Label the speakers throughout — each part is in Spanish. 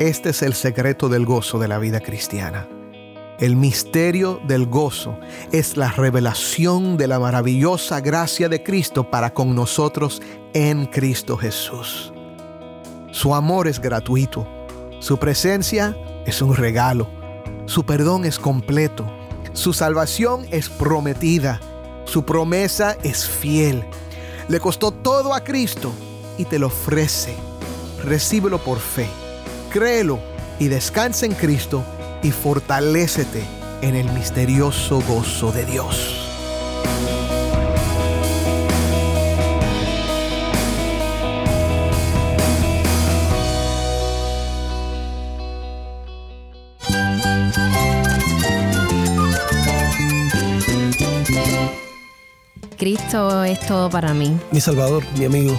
Speaker 1: Este es el secreto del gozo de la vida cristiana. El misterio del gozo es la revelación de la maravillosa gracia de Cristo para con nosotros en Cristo Jesús. Su amor es gratuito, su presencia es un regalo, su perdón es completo, su salvación es prometida, su promesa es fiel. Le costó todo a Cristo y te lo ofrece. Recíbelo por fe, créelo y descansa en Cristo y fortalécete en el misterioso gozo de Dios.
Speaker 2: Cristo es todo para mí.
Speaker 3: Mi Salvador, mi amigo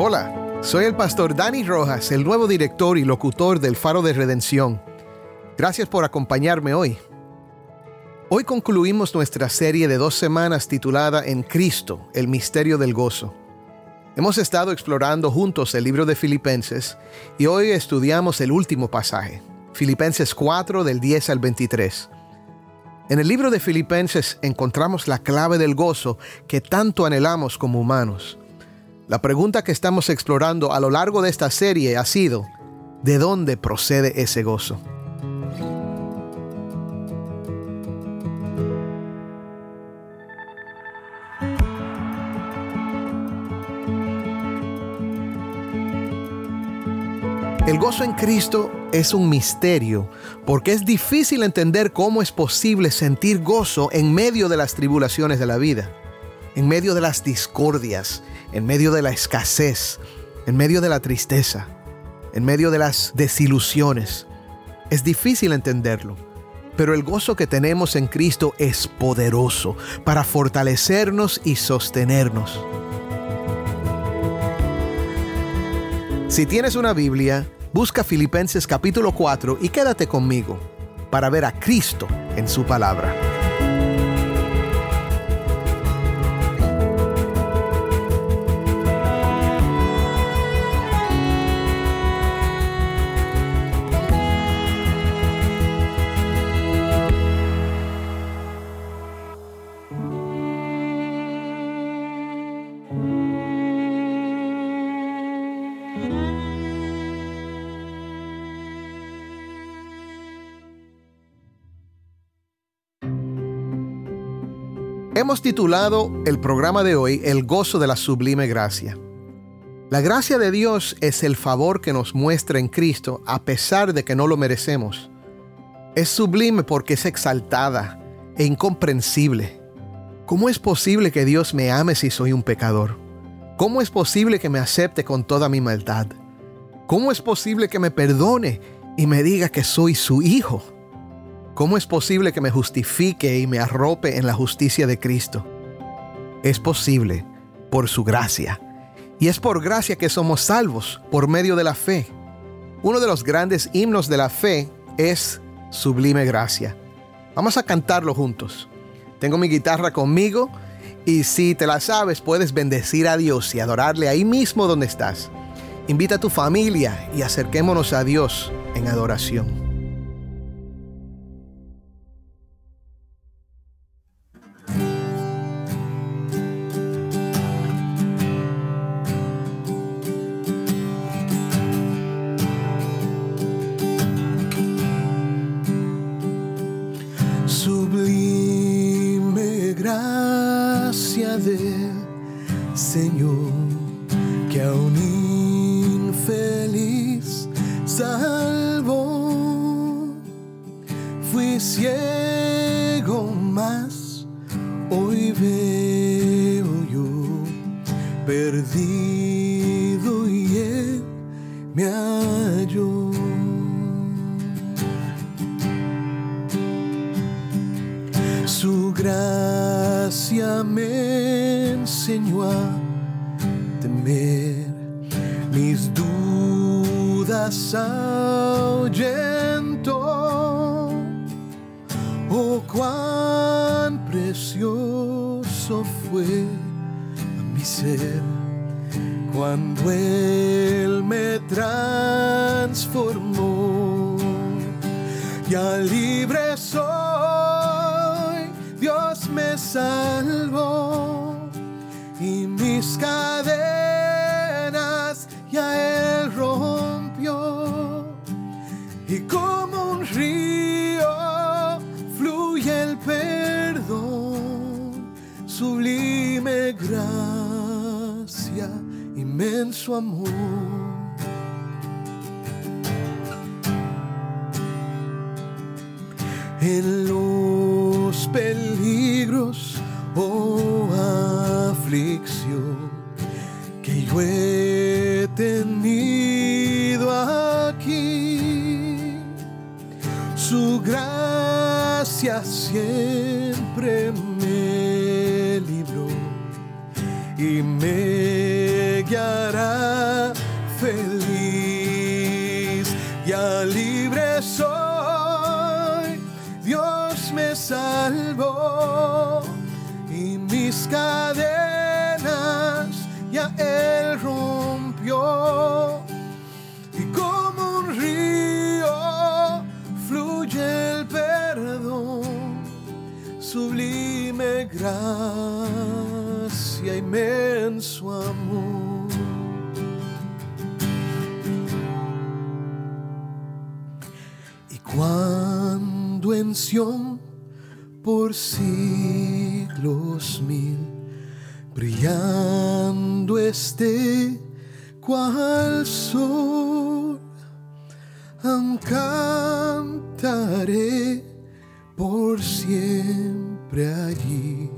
Speaker 1: Hola, soy el pastor Dani Rojas, el nuevo director y locutor del Faro de Redención. Gracias por acompañarme hoy. Hoy concluimos nuestra serie de dos semanas titulada En Cristo, el misterio del gozo. Hemos estado explorando juntos el libro de Filipenses y hoy estudiamos el último pasaje, Filipenses 4 del 10 al 23. En el libro de Filipenses encontramos la clave del gozo que tanto anhelamos como humanos. La pregunta que estamos explorando a lo largo de esta serie ha sido, ¿de dónde procede ese gozo? El gozo en Cristo es un misterio porque es difícil entender cómo es posible sentir gozo en medio de las tribulaciones de la vida, en medio de las discordias, en medio de la escasez, en medio de la tristeza, en medio de las desilusiones. Es difícil entenderlo, pero el gozo que tenemos en Cristo es poderoso para fortalecernos y sostenernos. Si tienes una Biblia, busca Filipenses capítulo 4 y quédate conmigo para ver a Cristo en su palabra. Hemos titulado el programa de hoy El gozo de la sublime gracia. La gracia de Dios es el favor que nos muestra en Cristo a pesar de que no lo merecemos. Es sublime porque es exaltada e incomprensible. ¿Cómo es posible que Dios me ame si soy un pecador? ¿Cómo es posible que me acepte con toda mi maldad? ¿Cómo es posible que me perdone y me diga que soy su hijo? ¿Cómo es posible que me justifique y me arrope en la justicia de Cristo? Es posible por su gracia. Y es por gracia que somos salvos, por medio de la fe. Uno de los grandes himnos de la fe es Sublime Gracia. Vamos a cantarlo juntos. Tengo mi guitarra conmigo y si te la sabes puedes bendecir a Dios y adorarle ahí mismo donde estás. Invita a tu familia y acerquémonos a Dios en adoración.
Speaker 4: Señor, que a un infeliz salvó. Fui ciego, más
Speaker 1: Hoy veo yo perdido y él me halló. Enseñó a temer mis dudas ahuyentó. Oh, cuán precioso fue mi ser cuando Él me transformó. Ya libre soy, Dios me salvó inmenso amor. En los peligros o aflicción que yo he tenido aquí, su gracia siempre me libró y me guiará feliz. Ya libre soy, Dios me salvó y mis cadenas ya Él rompió. Y como un río fluye el perdón, sublime gracia, inmenso por siglos mil. Brillando esté cual sol, por siempre allí.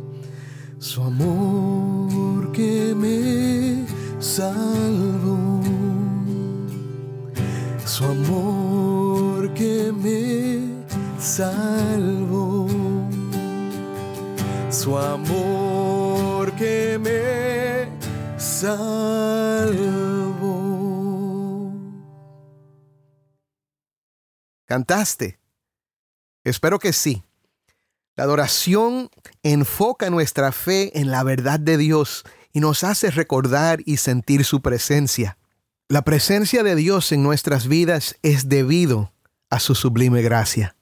Speaker 1: Su amor que me salvó, su amor salvó, su amor que me salvó.
Speaker 5: ¿Cantaste? Espero que sí. La adoración enfoca nuestra fe en la verdad de Dios y nos hace recordar y sentir su presencia. La presencia de Dios en nuestras vidas es debido a su sublime gracia.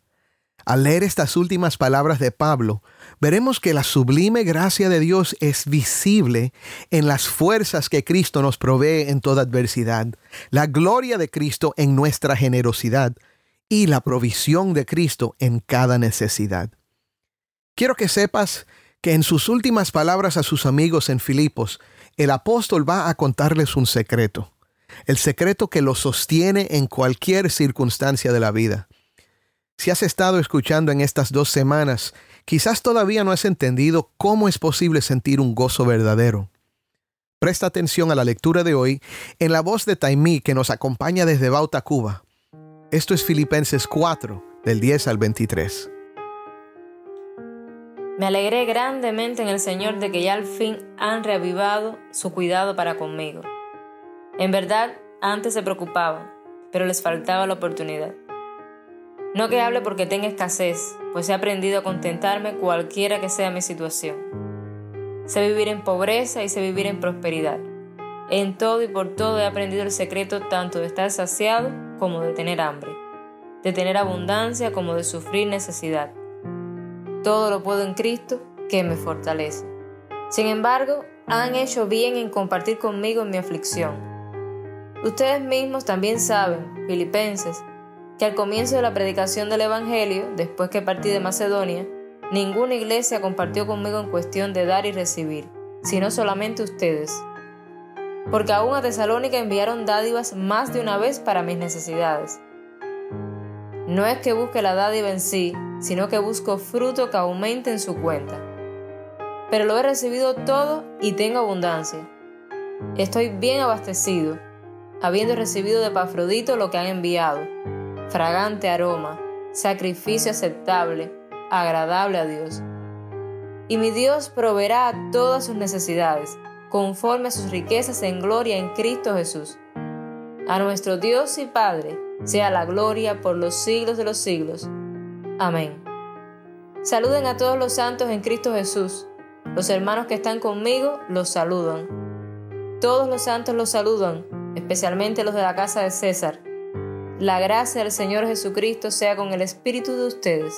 Speaker 5: Al leer estas últimas palabras de Pablo, veremos que la sublime gracia de Dios es visible en las fuerzas que Cristo nos provee en toda adversidad, la gloria de Cristo en nuestra generosidad y la provisión de Cristo en cada necesidad. Quiero que sepas que en sus últimas palabras a sus amigos en Filipos, el apóstol va a contarles un secreto, el secreto que lo sostiene en cualquier circunstancia de la vida. Si has estado escuchando en estas dos semanas, quizás todavía no has entendido cómo es posible sentir un gozo verdadero. Presta atención a la lectura de hoy en la voz de Taimí que nos acompaña desde Bauta, Cuba. Esto es Filipenses 4, del 10 al 23.
Speaker 6: Me alegré grandemente en el Señor de que ya al fin han reavivado su cuidado para conmigo. En verdad, antes se preocupaban, pero les faltaba la oportunidad. No que hable porque tenga escasez, pues he aprendido a contentarme cualquiera que sea mi situación. Sé vivir en pobreza y sé vivir en prosperidad. En todo y por todo he aprendido el secreto tanto de estar saciado como de tener hambre, de tener abundancia como de sufrir necesidad. Todo lo puedo en Cristo que me fortalece. Sin embargo, han hecho bien en compartir conmigo mi aflicción. Ustedes mismos también saben, filipenses, que al comienzo de la predicación del Evangelio, después que partí de Macedonia, ninguna iglesia compartió conmigo en cuestión de dar y recibir, sino solamente ustedes. Porque aún a Tesalónica enviaron dádivas más de una vez para mis necesidades. No es que busque la dádiva en sí, sino que busco fruto que aumente en su cuenta. pero lo he recibido todo y tengo abundancia. Estoy bien abastecido, habiendo recibido de Pafrodito lo que han enviado, fragante aroma, sacrificio aceptable, agradable a Dios. Y mi Dios proveerá todas sus necesidades, conforme a sus riquezas en gloria en Cristo Jesús. A nuestro Dios y Padre sea la gloria por los siglos de los siglos. Amén. Saluden a todos los santos en Cristo Jesús. Los hermanos que están conmigo los saludan. Todos los santos los saludan, especialmente los de la casa de César. La gracia del Señor Jesucristo sea con el espíritu de ustedes.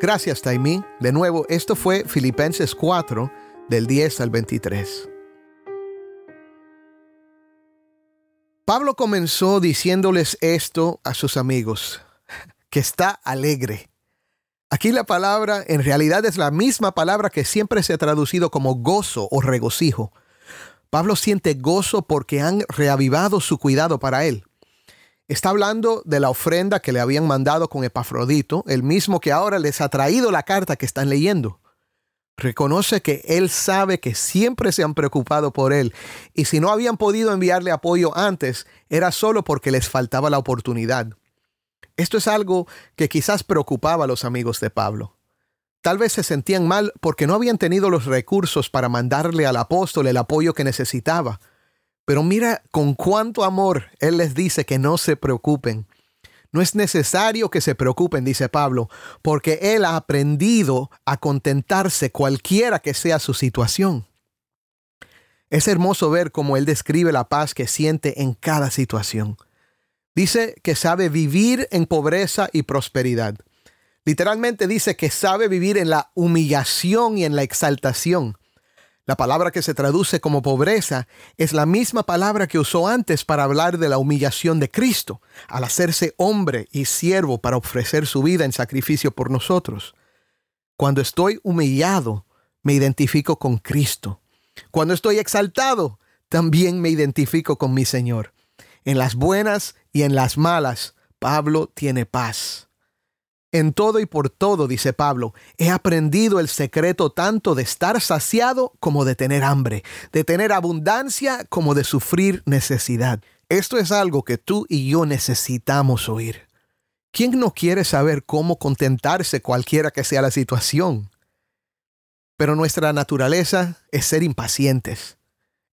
Speaker 1: Gracias, Taimí. De nuevo, esto fue Filipenses 4, del 10 al 23. Pablo comenzó diciéndoles esto a sus amigos, que está alegre. Aquí la palabra en realidad es la misma palabra que siempre se ha traducido como gozo o regocijo. Pablo siente gozo porque han reavivado su cuidado para él. Está hablando de la ofrenda que le habían mandado con Epafrodito, el mismo que ahora les ha traído la carta que están leyendo. Reconoce que él sabe que siempre se han preocupado por él y si no habían podido enviarle apoyo antes, era solo porque les faltaba la oportunidad. Esto es algo que quizás preocupaba a los amigos de Pablo. Tal vez se sentían mal porque no habían tenido los recursos para mandarle al apóstol el apoyo que necesitaba. Pero mira con cuánto amor Él les dice que no se preocupen. No es necesario que se preocupen, dice Pablo, porque Él ha aprendido a contentarse cualquiera que sea su situación. Es hermoso ver cómo Él describe la paz que siente en cada situación. Dice que sabe vivir en pobreza y prosperidad. Literalmente dice que sabe vivir en la humillación y en la exaltación. La palabra que se traduce como pobreza es la misma palabra que usó antes para hablar de la humillación de Cristo, al hacerse hombre y siervo para ofrecer su vida en sacrificio por nosotros. Cuando estoy humillado, me identifico con Cristo. Cuando estoy exaltado, también me identifico con mi Señor. En las buenas y en las malas, Pablo tiene paz. En todo y por todo, dice Pablo, he aprendido el secreto tanto de estar saciado como de tener hambre, de tener abundancia como de sufrir necesidad. Esto es algo que tú y yo necesitamos oír. ¿Quién no quiere saber cómo contentarse cualquiera que sea la situación? Pero nuestra naturaleza es ser impacientes.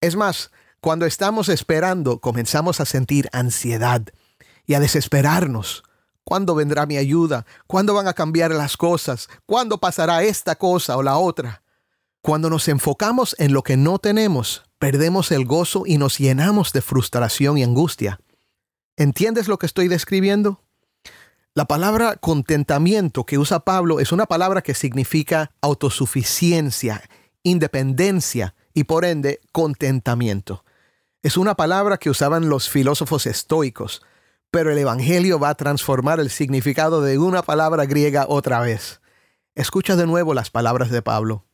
Speaker 1: Es más, cuando estamos esperando comenzamos a sentir ansiedad y a desesperarnos ¿Cuándo vendrá mi ayuda? ¿Cuándo van a cambiar las cosas? ¿Cuándo pasará esta cosa o la otra? Cuando nos enfocamos en lo que no tenemos, perdemos el gozo y nos llenamos de frustración y angustia. ¿Entiendes lo que estoy describiendo? La palabra contentamiento que usa Pablo es una palabra que significa autosuficiencia, independencia y por ende contentamiento. Es una palabra que usaban los filósofos estoicos pero el Evangelio va a transformar el significado de una palabra griega otra vez. Escucha de nuevo las palabras de Pablo.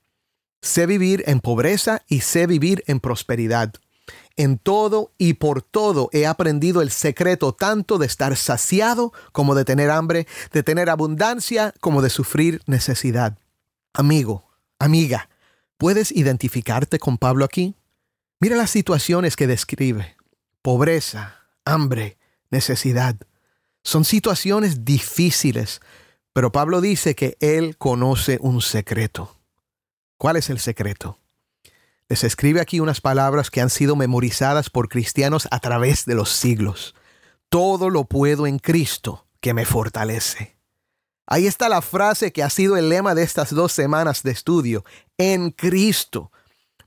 Speaker 1: Sé vivir en pobreza y sé vivir en prosperidad. En todo y por todo he aprendido el secreto tanto de estar saciado como de tener hambre, de tener abundancia como de sufrir necesidad. Amigo, amiga, ¿puedes identificarte con Pablo aquí? Mira las situaciones que describe. Pobreza, hambre, necesidad. Son situaciones difíciles, pero Pablo dice que él conoce un secreto. ¿Cuál es el secreto? Les escribe aquí unas palabras que han sido memorizadas por cristianos a través de los siglos. Todo lo puedo en Cristo que me fortalece. Ahí está la frase que ha sido el lema de estas dos semanas de estudio. En Cristo.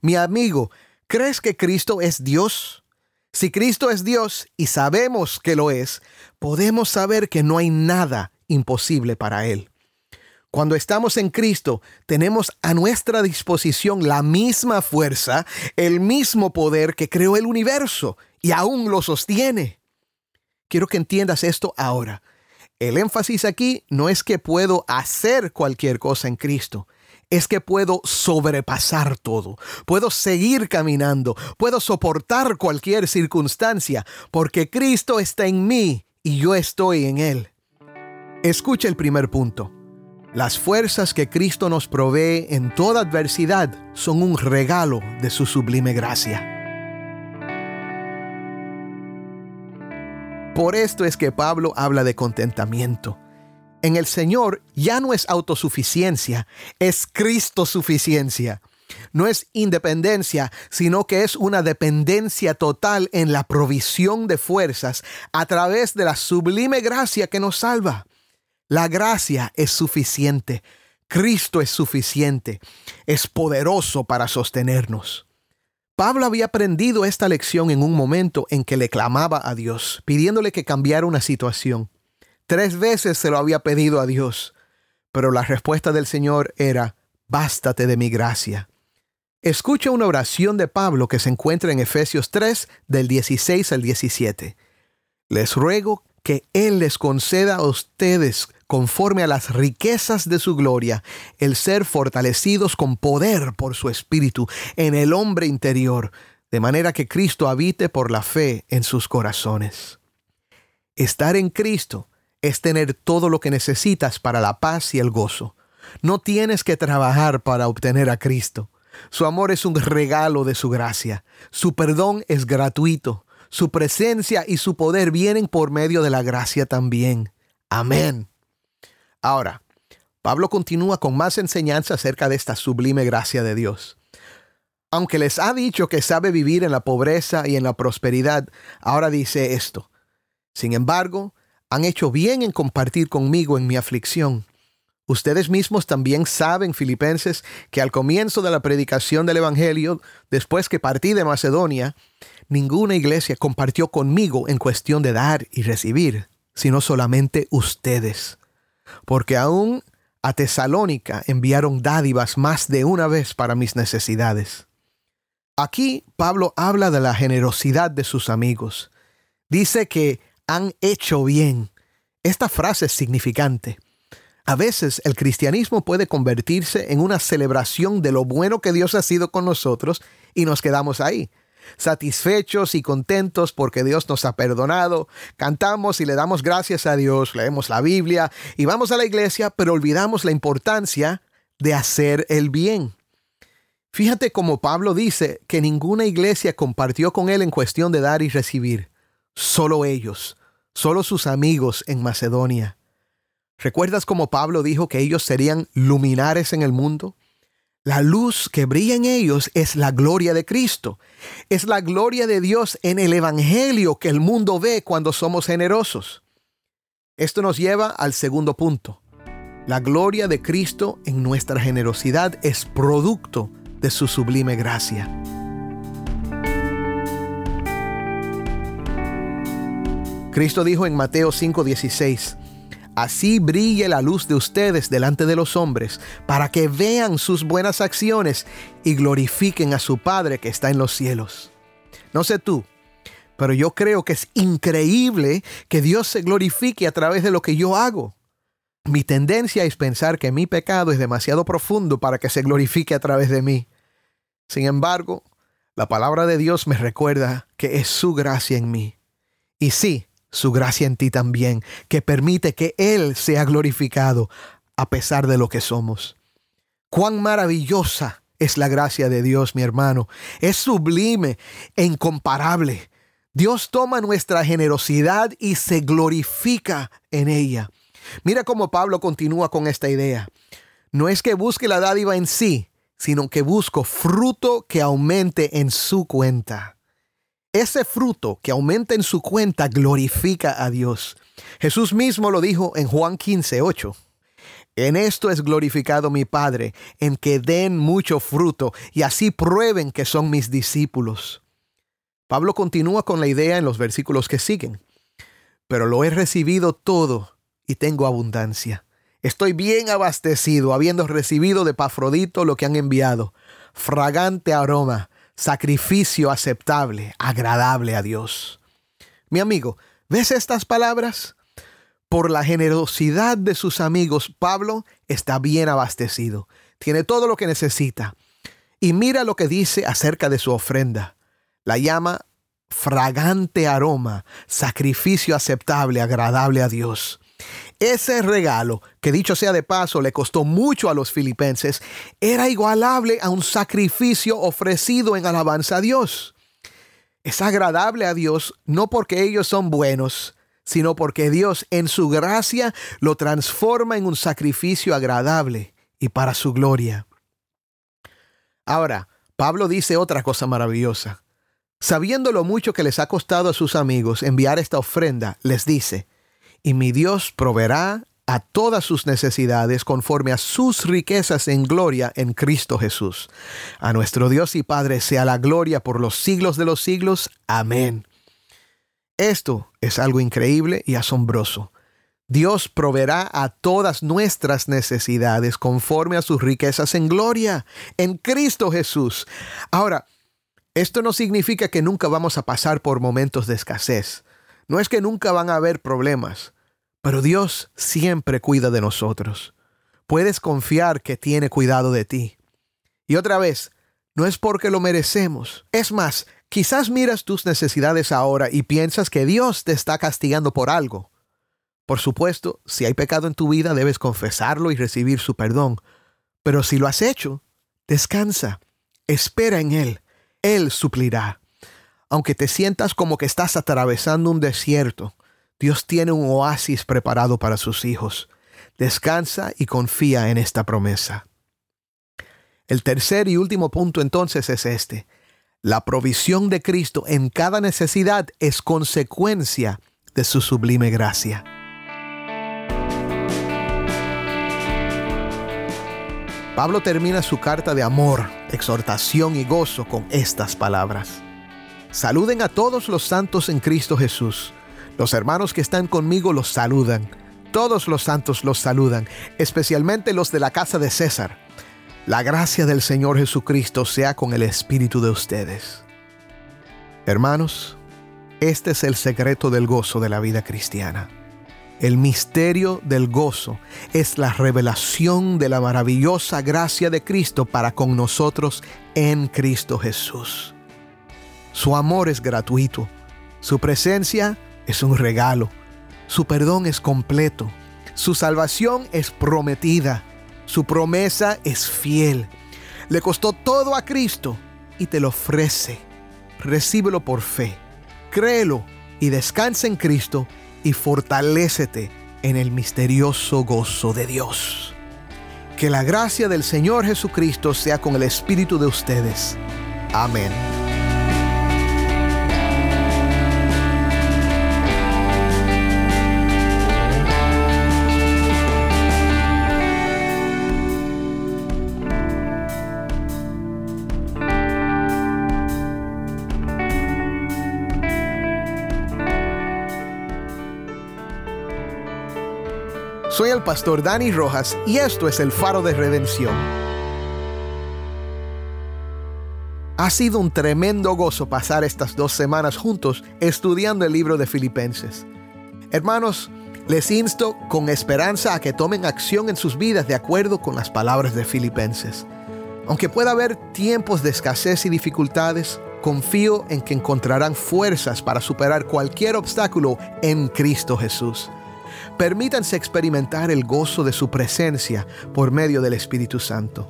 Speaker 1: Mi amigo, ¿crees que Cristo es Dios? Si Cristo es Dios y sabemos que lo es, podemos saber que no hay nada imposible para Él. Cuando estamos en Cristo, tenemos a nuestra disposición la misma fuerza, el mismo poder que creó el universo y aún lo sostiene. Quiero que entiendas esto ahora. El énfasis aquí no es que puedo hacer cualquier cosa en Cristo, es que puedo sobrepasar todo, puedo seguir caminando, puedo soportar cualquier circunstancia, porque Cristo está en mí y yo estoy en Él. Escucha el primer punto. Las fuerzas que Cristo nos provee en toda adversidad son un regalo de su sublime gracia. Por esto es que Pablo habla de contentamiento. En el Señor ya no es autosuficiencia, es Cristo suficiencia. No es independencia, sino que es una dependencia total en la provisión de fuerzas a través de la sublime gracia que nos salva. La gracia es suficiente. Cristo es suficiente. Es poderoso para sostenernos. Pablo había aprendido esta lección en un momento en que le clamaba a Dios, pidiéndole que cambiara una situación. Tres veces se lo había pedido a Dios, pero la respuesta del Señor era, bástate de mi gracia. Escucha una oración de Pablo que se encuentra en Efesios 3 del 16 al 17. Les ruego que Él les conceda a ustedes, conforme a las riquezas de su gloria, el ser fortalecidos con poder por su Espíritu en el hombre interior, de manera que Cristo habite por la fe en sus corazones. Estar en Cristo es tener todo lo que necesitas para la paz y el gozo. No tienes que trabajar para obtener a Cristo. Su amor es un regalo de su gracia. Su perdón es gratuito. Su presencia y su poder vienen por medio de la gracia también. Amén. Ahora, Pablo continúa con más enseñanza acerca de esta sublime gracia de Dios. Aunque les ha dicho que sabe vivir en la pobreza y en la prosperidad, ahora dice esto. Sin embargo, han hecho bien en compartir conmigo en mi aflicción. Ustedes mismos también saben, filipenses, que al comienzo de la predicación del Evangelio, después que partí de Macedonia, ninguna iglesia compartió conmigo en cuestión de dar y recibir, sino solamente ustedes. Porque aún a Tesalónica enviaron dádivas más de una vez para mis necesidades. Aquí Pablo habla de la generosidad de sus amigos. Dice que han hecho bien. Esta frase es significante. A veces el cristianismo puede convertirse en una celebración de lo bueno que Dios ha sido con nosotros y nos quedamos ahí satisfechos y contentos porque Dios nos ha perdonado, cantamos y le damos gracias a Dios, leemos la Biblia y vamos a la iglesia, pero olvidamos la importancia de hacer el bien. Fíjate como Pablo dice que ninguna iglesia compartió con él en cuestión de dar y recibir, solo ellos, solo sus amigos en Macedonia. ¿Recuerdas cómo Pablo dijo que ellos serían luminares en el mundo? La luz que brilla en ellos es la gloria de Cristo. Es la gloria de Dios en el Evangelio que el mundo ve cuando somos generosos. Esto nos lleva al segundo punto. La gloria de Cristo en nuestra generosidad es producto de su sublime gracia. Cristo dijo en Mateo 5:16, Así brille la luz de ustedes delante de los hombres, para que vean sus buenas acciones y glorifiquen a su Padre que está en los cielos. No sé tú, pero yo creo que es increíble que Dios se glorifique a través de lo que yo hago. Mi tendencia es pensar que mi pecado es demasiado profundo para que se glorifique a través de mí. Sin embargo, la palabra de Dios me recuerda que es su gracia en mí. Y sí, su gracia en ti también, que permite que Él sea glorificado a pesar de lo que somos. Cuán maravillosa es la gracia de Dios, mi hermano. Es sublime e incomparable. Dios toma nuestra generosidad y se glorifica en ella. Mira cómo Pablo continúa con esta idea. No es que busque la dádiva en sí, sino que busco fruto que aumente en su cuenta. Ese fruto que aumenta en su cuenta glorifica a Dios. Jesús mismo lo dijo en Juan 15, 8. En esto es glorificado mi Padre, en que den mucho fruto y así prueben que son mis discípulos. Pablo continúa con la idea en los versículos que siguen. Pero lo he recibido todo y tengo abundancia. Estoy bien abastecido, habiendo recibido de Pafrodito lo que han enviado, fragante aroma sacrificio aceptable, agradable a Dios. Mi amigo, ¿ves estas palabras? Por la generosidad de sus amigos, Pablo está bien abastecido, tiene todo lo que necesita. Y mira lo que dice acerca de su ofrenda. La llama fragante aroma, sacrificio aceptable, agradable a Dios. Ese regalo, que dicho sea de paso le costó mucho a los filipenses, era igualable a un sacrificio ofrecido en alabanza a Dios. Es agradable a Dios no porque ellos son buenos, sino porque Dios en su gracia lo transforma en un sacrificio agradable y para su gloria. Ahora, Pablo dice otra cosa maravillosa. Sabiendo lo mucho que les ha costado a sus amigos enviar esta ofrenda, les dice, y mi Dios proveerá a todas sus necesidades conforme a sus riquezas en gloria en Cristo Jesús. A nuestro Dios y Padre sea la gloria por los siglos de los siglos. Amén. Esto es algo increíble y asombroso. Dios proveerá a todas nuestras necesidades conforme a sus riquezas en gloria, en Cristo Jesús. Ahora, esto no significa que nunca vamos a pasar por momentos de escasez. No es que nunca van a haber problemas, pero Dios siempre cuida de nosotros. Puedes confiar que tiene cuidado de ti. Y otra vez, no es porque lo merecemos. Es más, quizás miras tus necesidades ahora y piensas que Dios te está castigando por algo. Por supuesto, si hay pecado en tu vida debes confesarlo y recibir su perdón. Pero si lo has hecho, descansa, espera en Él, Él suplirá. Aunque te sientas como que estás atravesando un desierto, Dios tiene un oasis preparado para sus hijos. Descansa y confía en esta promesa. El tercer y último punto entonces es este. La provisión de Cristo en cada necesidad es consecuencia de su sublime gracia. Pablo termina su carta de amor, exhortación y gozo con estas palabras. Saluden a todos los santos en Cristo Jesús. Los hermanos que están conmigo los saludan. Todos los santos los saludan, especialmente los de la casa de César. La gracia del Señor Jesucristo sea con el espíritu de ustedes. Hermanos, este es el secreto del gozo de la vida cristiana. El misterio del gozo es la revelación de la maravillosa gracia de Cristo para con nosotros en Cristo Jesús. Su amor es gratuito, su presencia es un regalo, su perdón es completo, su salvación es prometida su promesa es fiel. Le costó todo a Cristo y te lo ofrece. Recíbelo por fe. Créelo y descansa en Cristo y fortalécete en el misterioso gozo de Dios. Que la gracia del Señor Jesucristo sea con el Espíritu de ustedes. Amén. Pastor Dani Rojas y esto es el faro de redención. Ha sido un tremendo gozo pasar estas dos semanas juntos estudiando el libro de Filipenses. Hermanos, les insto con esperanza a que tomen acción en sus vidas de acuerdo con las palabras de Filipenses. Aunque pueda haber tiempos de escasez y dificultades, confío en que encontrarán fuerzas para superar cualquier obstáculo en Cristo Jesús. Permítanse experimentar el gozo de su presencia por medio del Espíritu Santo.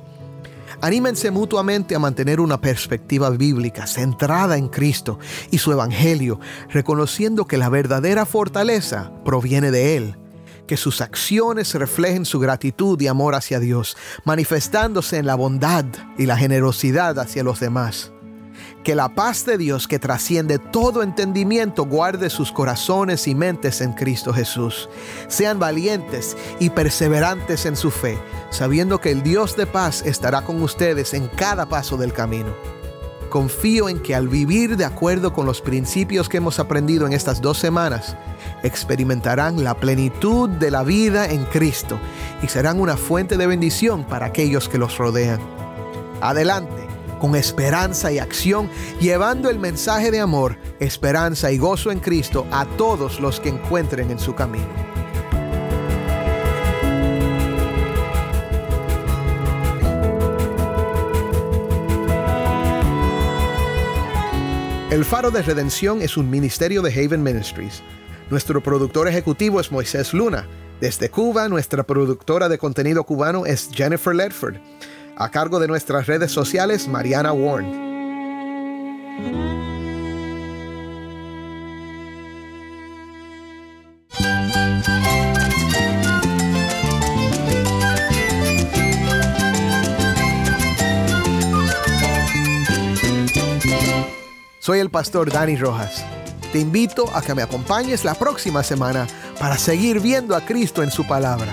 Speaker 1: Anímense mutuamente a mantener una perspectiva bíblica centrada en Cristo y su Evangelio, reconociendo que la verdadera fortaleza proviene de Él, que sus acciones reflejen su gratitud y amor hacia Dios, manifestándose en la bondad y la generosidad hacia los demás. Que la paz de Dios que trasciende todo entendimiento guarde sus corazones y mentes en Cristo Jesús. Sean valientes y perseverantes en su fe, sabiendo que el Dios de paz estará con ustedes en cada paso del camino. Confío en que al vivir de acuerdo con los principios que hemos aprendido en estas dos semanas, experimentarán la plenitud de la vida en Cristo y serán una fuente de bendición para aquellos que los rodean. Adelante con esperanza y acción, llevando el mensaje de amor, esperanza y gozo en Cristo a todos los que encuentren en su camino. El Faro de Redención es un ministerio de Haven Ministries. Nuestro productor ejecutivo es Moisés Luna Desde Cuba, nuestra productora de contenido cubano es Jennifer Ledford. A cargo de nuestras redes sociales, Mariana Warren. Soy el pastor Dani Rojas. Te invito a que me acompañes la próxima semana para seguir viendo a Cristo en su palabra.